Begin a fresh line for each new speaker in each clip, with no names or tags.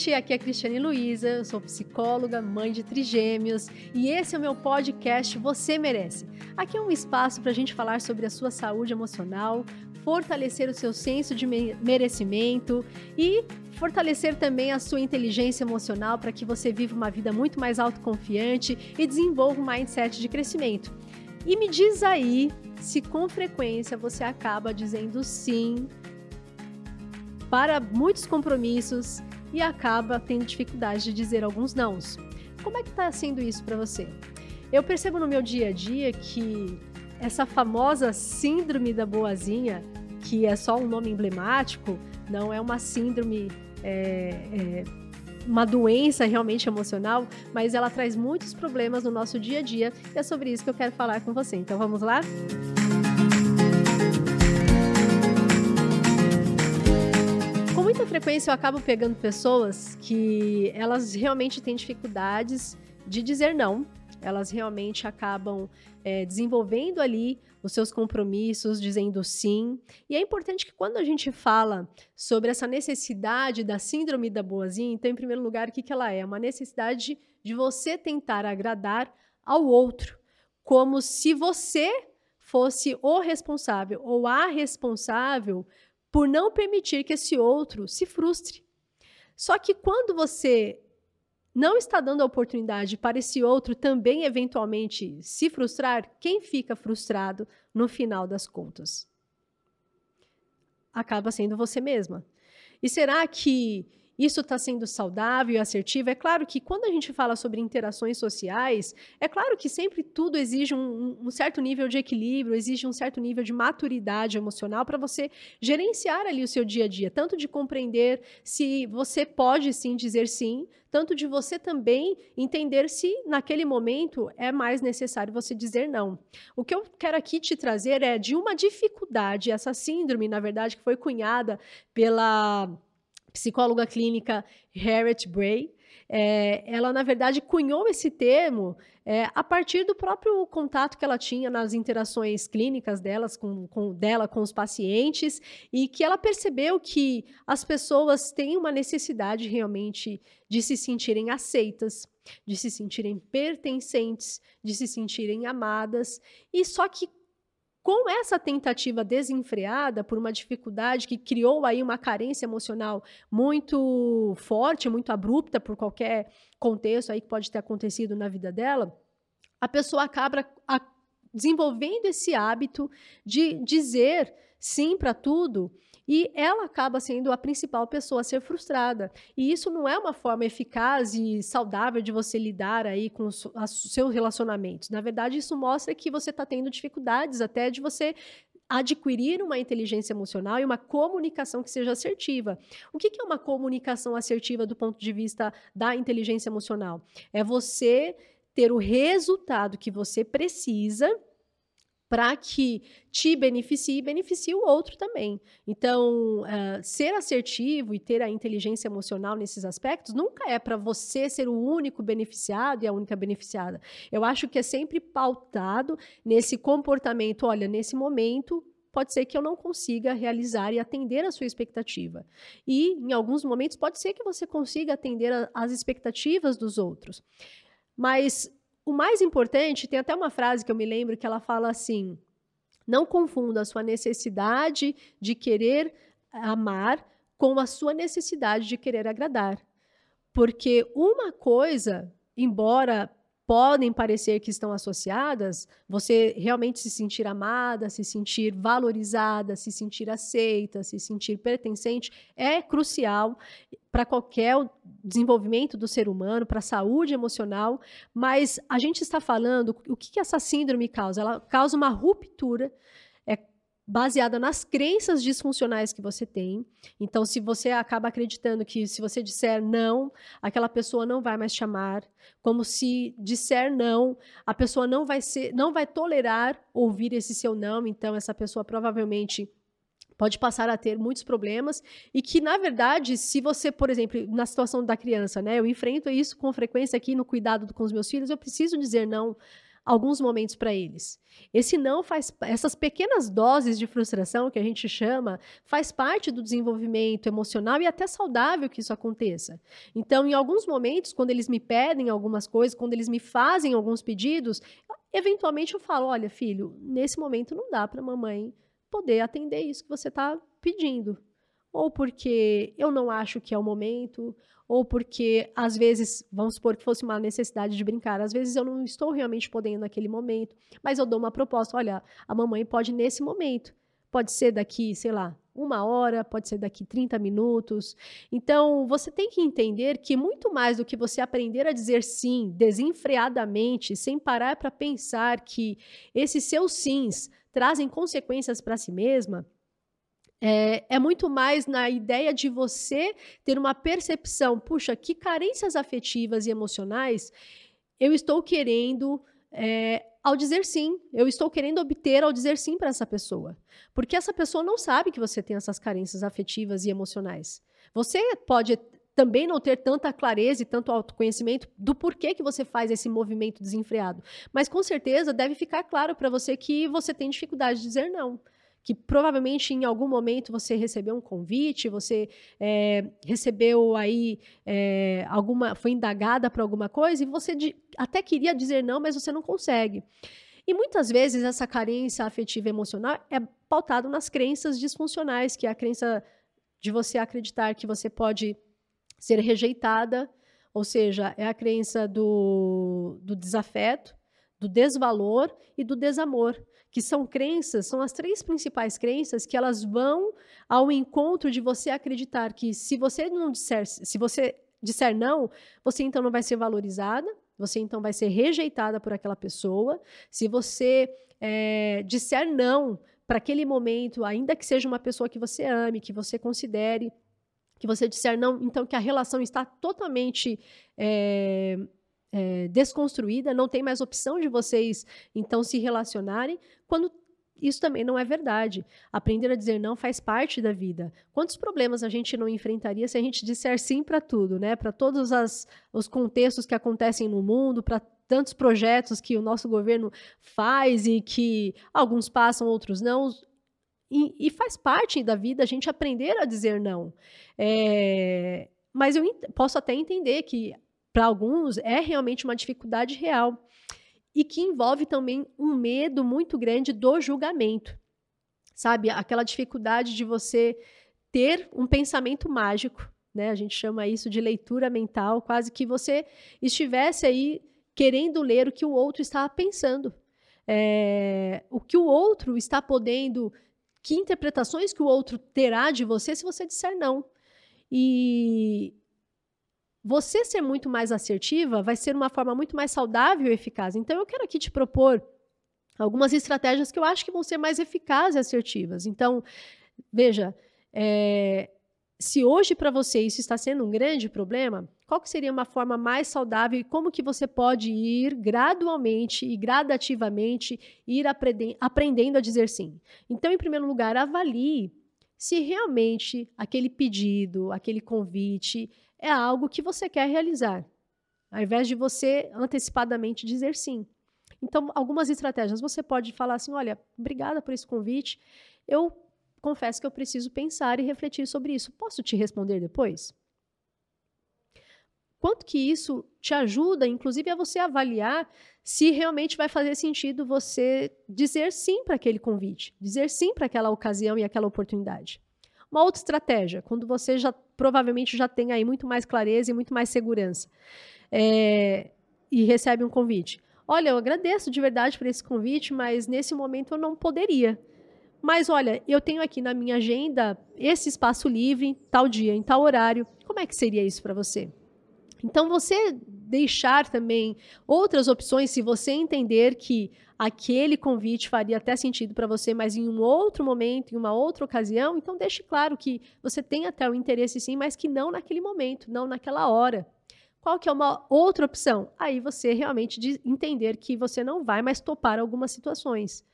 gente, aqui é a Cristiane Luiza, eu sou psicóloga, mãe de trigêmeos e esse é o meu podcast Você Merece. Aqui é um espaço para a gente falar sobre a sua saúde emocional, fortalecer o seu senso de merecimento e fortalecer também a sua inteligência emocional para que você viva uma vida muito mais autoconfiante e desenvolva um mindset de crescimento. E me diz aí se com frequência você acaba dizendo sim para muitos compromissos e acaba tendo dificuldade de dizer alguns nãos. Como é que está sendo isso para você? Eu percebo no meu dia a dia que essa famosa síndrome da boazinha, que é só um nome emblemático, não é uma síndrome, é, é, uma doença realmente emocional, mas ela traz muitos problemas no nosso dia a dia e é sobre isso que eu quero falar com você. Então vamos lá? Com muita frequência eu acabo pegando pessoas que elas realmente têm dificuldades de dizer não elas realmente acabam é, desenvolvendo ali os seus compromissos, dizendo sim. E é importante que quando a gente fala sobre essa necessidade da síndrome da boazinha, então, em primeiro lugar, o que, que ela é? Uma necessidade de você tentar agradar ao outro, como se você fosse o responsável ou a responsável por não permitir que esse outro se frustre. Só que quando você não está dando a oportunidade para esse outro também eventualmente se frustrar, quem fica frustrado no final das contas? Acaba sendo você mesma. E será que isso está sendo saudável e assertivo? É claro que quando a gente fala sobre interações sociais, é claro que sempre tudo exige um, um certo nível de equilíbrio, exige um certo nível de maturidade emocional para você gerenciar ali o seu dia a dia, tanto de compreender se você pode sim dizer sim, tanto de você também entender se naquele momento é mais necessário você dizer não. O que eu quero aqui te trazer é de uma dificuldade, essa síndrome, na verdade, que foi cunhada pela psicóloga clínica Harriet Bray, é, ela, na verdade, cunhou esse termo é, a partir do próprio contato que ela tinha nas interações clínicas delas com, com, dela com os pacientes e que ela percebeu que as pessoas têm uma necessidade realmente de se sentirem aceitas, de se sentirem pertencentes, de se sentirem amadas, e só que com essa tentativa desenfreada por uma dificuldade que criou aí uma carência emocional muito forte, muito abrupta por qualquer contexto aí que pode ter acontecido na vida dela, a pessoa acaba desenvolvendo esse hábito de dizer sim para tudo e ela acaba sendo a principal pessoa a ser frustrada. E isso não é uma forma eficaz e saudável de você lidar aí com os, seus relacionamentos. Na verdade, isso mostra que você está tendo dificuldades até de você adquirir uma inteligência emocional e uma comunicação que seja assertiva. O que, que é uma comunicação assertiva do ponto de vista da inteligência emocional? É você ter o resultado que você precisa para que te beneficie e beneficie o outro também. Então, uh, ser assertivo e ter a inteligência emocional nesses aspectos nunca é para você ser o único beneficiado e a única beneficiada. Eu acho que é sempre pautado nesse comportamento. Olha, nesse momento, pode ser que eu não consiga realizar e atender a sua expectativa. E, em alguns momentos, pode ser que você consiga atender às expectativas dos outros. Mas o mais importante, tem até uma frase que eu me lembro que ela fala assim: não confunda a sua necessidade de querer amar com a sua necessidade de querer agradar. Porque uma coisa, embora podem parecer que estão associadas, você realmente se sentir amada, se sentir valorizada, se sentir aceita, se sentir pertencente, é crucial para qualquer desenvolvimento do ser humano, para a saúde emocional, mas a gente está falando, o que, que essa síndrome causa? Ela causa uma ruptura baseada nas crenças disfuncionais que você tem. Então, se você acaba acreditando que se você disser não, aquela pessoa não vai mais chamar, como se disser não, a pessoa não vai ser, não vai tolerar ouvir esse seu não, então essa pessoa provavelmente pode passar a ter muitos problemas. E que, na verdade, se você, por exemplo, na situação da criança, né, eu enfrento isso com frequência aqui no cuidado com os meus filhos, eu preciso dizer não alguns momentos para eles. Esse não faz essas pequenas doses de frustração que a gente chama, faz parte do desenvolvimento emocional e até saudável que isso aconteça. Então, em alguns momentos, quando eles me pedem algumas coisas, quando eles me fazem alguns pedidos, eventualmente eu falo: "Olha, filho, nesse momento não dá para mamãe poder atender isso que você está pedindo. Ou porque eu não acho que é o momento, ou porque às vezes, vamos supor que fosse uma necessidade de brincar, às vezes eu não estou realmente podendo naquele momento, mas eu dou uma proposta, olha, a mamãe pode nesse momento, pode ser daqui, sei lá, uma hora, pode ser daqui 30 minutos. Então, você tem que entender que muito mais do que você aprender a dizer sim desenfreadamente, sem parar para pensar que esses seus sims trazem consequências para si mesma, é, é, muito mais na ideia de você ter uma percepção, puxa, que carências afetivas e emocionais eu estou querendo é, ao dizer sim. Eu estou querendo obter ao dizer sim para essa pessoa. Porque essa pessoa não sabe que você tem essas carências afetivas e emocionais. Você pode também não ter tanta clareza e tanto autoconhecimento do porquê que você faz esse movimento desenfreado. Mas com certeza deve ficar claro para você que você tem dificuldade de dizer não que provavelmente em algum momento você recebeu um convite, você é, recebeu aí é, alguma, foi indagada para alguma coisa e você de, até queria dizer não, mas você não consegue. E muitas vezes essa carência afetiva emocional é pautada nas crenças disfuncionais, que é a crença de você acreditar que você pode ser rejeitada, ou seja, é a crença do, do desafeto, do desvalor e do desamor que são crenças, são as três principais crenças que elas vão ao encontro de você acreditar que se você não disser, se você disser não, você então não vai ser valorizada, você então vai ser rejeitada por aquela pessoa. Se você é, disser não para aquele momento, ainda que seja uma pessoa que você ame, que você considere, que você disser não, então que a relação está totalmente é, é, desconstruída, não tem mais opção de vocês então se relacionarem, quando isso também não é verdade. Aprender a dizer não faz parte da vida. Quantos problemas a gente não enfrentaria se a gente disser sim para tudo, né? Para todos as, os contextos que acontecem no mundo, para tantos projetos que o nosso governo faz e que alguns passam, outros não. E, e faz parte da vida a gente aprender a dizer não. É, mas eu posso até entender que para alguns é realmente uma dificuldade real e que envolve também um medo muito grande do julgamento. Sabe, aquela dificuldade de você ter um pensamento mágico, né? A gente chama isso de leitura mental, quase que você estivesse aí querendo ler o que o outro está pensando. É, o que o outro está podendo, que interpretações que o outro terá de você se você disser não. E, você ser muito mais assertiva vai ser uma forma muito mais saudável e eficaz. Então, eu quero aqui te propor algumas estratégias que eu acho que vão ser mais eficazes e assertivas. Então, veja, é, se hoje para você isso está sendo um grande problema, qual que seria uma forma mais saudável e como que você pode ir gradualmente e gradativamente ir aprendendo a dizer sim? Então, em primeiro lugar, avalie se realmente aquele pedido, aquele convite é algo que você quer realizar, ao invés de você antecipadamente dizer sim. Então, algumas estratégias. Você pode falar assim: olha, obrigada por esse convite. Eu confesso que eu preciso pensar e refletir sobre isso. Posso te responder depois? Quanto que isso te ajuda, inclusive, a você avaliar se realmente vai fazer sentido você dizer sim para aquele convite, dizer sim para aquela ocasião e aquela oportunidade. Uma outra estratégia, quando você já provavelmente já tem aí muito mais clareza e muito mais segurança é, e recebe um convite. Olha, eu agradeço de verdade por esse convite, mas nesse momento eu não poderia. Mas olha, eu tenho aqui na minha agenda esse espaço livre, tal dia, em tal horário. Como é que seria isso para você? Então, você deixar também outras opções, se você entender que aquele convite faria até sentido para você, mas em um outro momento, em uma outra ocasião, então deixe claro que você tem até o interesse sim, mas que não naquele momento, não naquela hora. Qual que é uma outra opção? Aí você realmente entender que você não vai mais topar algumas situações.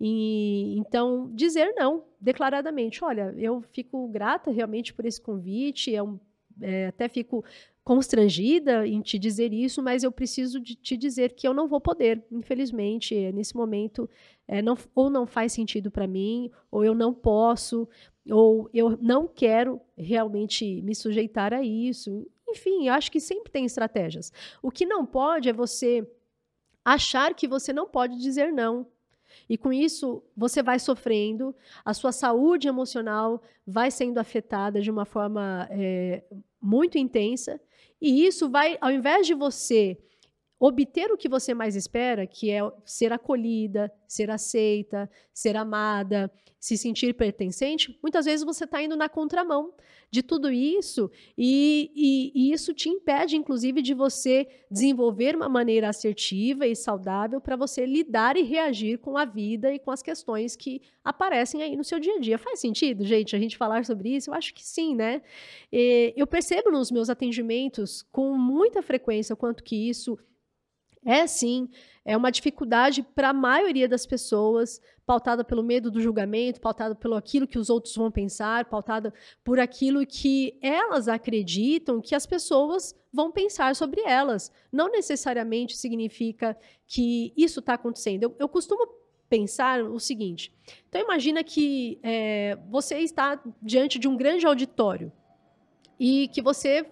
E, então, dizer não, declaradamente. Olha, eu fico grata realmente por esse convite, é um é, até fico constrangida em te dizer isso, mas eu preciso de te dizer que eu não vou poder, infelizmente, nesse momento, é, não, ou não faz sentido para mim, ou eu não posso, ou eu não quero realmente me sujeitar a isso. Enfim, eu acho que sempre tem estratégias. O que não pode é você achar que você não pode dizer não. E com isso, você vai sofrendo, a sua saúde emocional vai sendo afetada de uma forma é, muito intensa. E isso vai, ao invés de você obter o que você mais espera, que é ser acolhida, ser aceita, ser amada, se sentir pertencente, muitas vezes você está indo na contramão de tudo isso e, e, e, isso te impede, inclusive, de você desenvolver uma maneira assertiva e saudável para você lidar e reagir com a vida e com as questões que aparecem aí no seu dia a dia. Faz sentido, gente, a gente falar sobre isso? Eu acho que sim, né? E eu percebo nos meus atendimentos com muita frequência o quanto que isso é sim, é uma dificuldade para a maioria das pessoas, pautada pelo medo do julgamento, pautada pelo aquilo que os outros vão pensar, pautada por aquilo que elas acreditam que as pessoas vão pensar sobre elas. Não necessariamente significa que isso está acontecendo. Eu, eu, costumo pensar o seguinte: então imagina que é, você está diante de um grande auditório e que você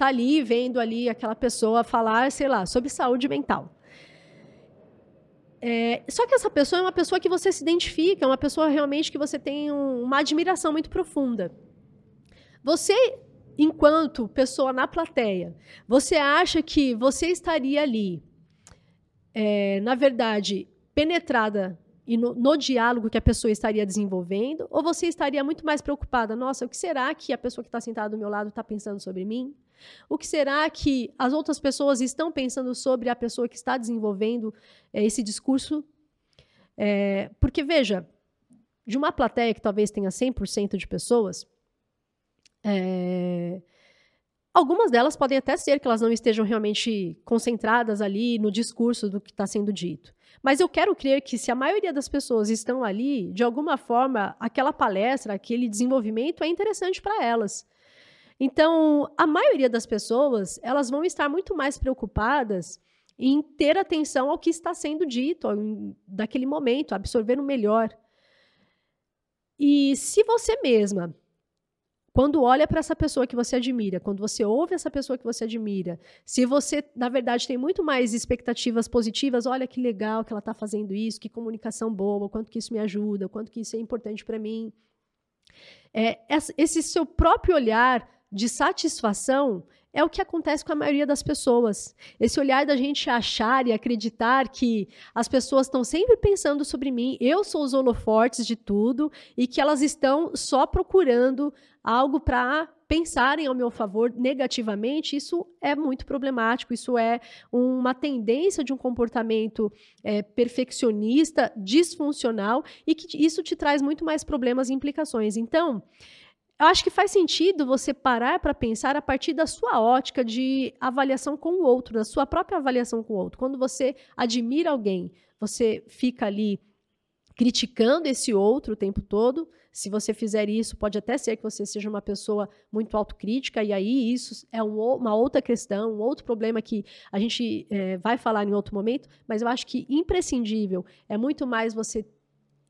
tá ali vendo ali aquela pessoa falar, sei lá, sobre saúde mental. É, só que essa pessoa é uma pessoa que você se identifica, é uma pessoa realmente que você tem um, uma admiração muito profunda. Você, enquanto pessoa na plateia, você acha que você estaria ali, é, na verdade, penetrada e no, no, diálogo que a pessoa estaria desenvolvendo, ou você estaria muito mais preocupada, nossa, o que será que a pessoa que está sentada do meu lado está pensando sobre mim? O que será que as outras pessoas estão pensando sobre a pessoa que está desenvolvendo é, esse discurso? É, porque, veja, de uma plateia que talvez tenha 100% de pessoas, é, algumas delas podem até ser que elas não estejam realmente concentradas ali no discurso do que está sendo dito. Mas eu quero crer que se a maioria das pessoas estão ali, de alguma forma, aquela palestra, aquele desenvolvimento é interessante para elas. Então, a maioria das pessoas, elas vão estar muito mais preocupadas em ter atenção ao que está sendo dito daquele momento, absorver o melhor. E se você mesma, quando olha para essa pessoa que você admira, quando você ouve essa pessoa que você admira, se você, na verdade, tem muito mais expectativas positivas, olha que legal que ela está fazendo isso, que comunicação boa, quanto que isso me ajuda, quanto que isso é importante para mim. É, esse seu próprio olhar de satisfação é o que acontece com a maioria das pessoas. Esse olhar da gente achar e acreditar que as pessoas estão sempre pensando sobre mim, eu sou os holofortes de tudo e que elas estão só procurando algo para pensarem ao meu favor negativamente, isso é muito problemático. Isso é uma tendência de um comportamento é, perfeccionista, disfuncional e que isso te traz muito mais problemas e implicações. Então, eu acho que faz sentido você parar para pensar a partir da sua ótica de avaliação com o outro, da sua própria avaliação com o outro. Quando você admira alguém, você fica ali criticando esse outro o tempo todo. Se você fizer isso, pode até ser que você seja uma pessoa muito autocrítica, e aí isso é um, uma outra questão, um outro problema que a gente é, vai falar em outro momento, mas eu acho que imprescindível é muito mais você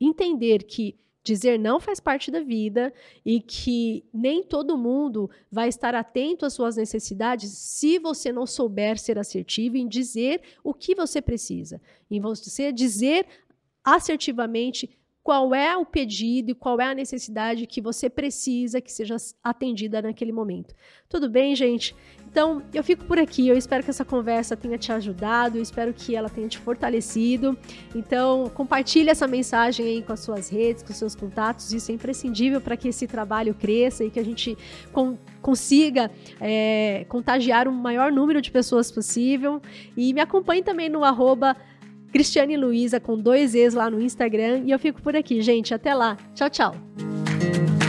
entender que dizer não faz parte da vida e que nem todo mundo vai estar atento às suas necessidades se você não souber ser assertivo em dizer o que você precisa, em você dizer assertivamente qual é o pedido e qual é a necessidade que você precisa que seja atendida naquele momento. Tudo bem, gente? Então, eu fico por aqui. Eu espero que essa conversa tenha te ajudado, eu espero que ela tenha te fortalecido. Então, compartilhe essa mensagem aí com as suas redes, com os seus contatos. Isso é imprescindível para que esse trabalho cresça e que a gente consiga é, contagiar o maior número de pessoas possível. E me acompanhe também no arroba Cristiane Luiza com dois E's lá no Instagram. E eu fico por aqui, gente. Até lá. Tchau, tchau.